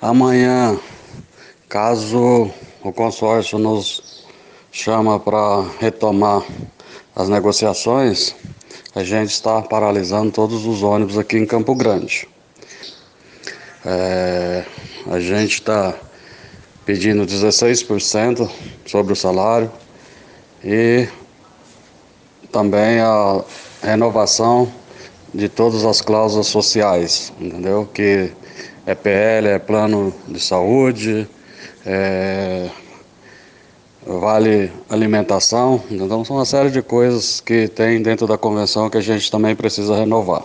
Amanhã, caso o consórcio nos chama para retomar as negociações, a gente está paralisando todos os ônibus aqui em Campo Grande. É, a gente está pedindo 16% sobre o salário e também a renovação de todas as cláusulas sociais, entendeu? Que é PL, é plano de saúde, é vale alimentação, então são uma série de coisas que tem dentro da convenção que a gente também precisa renovar.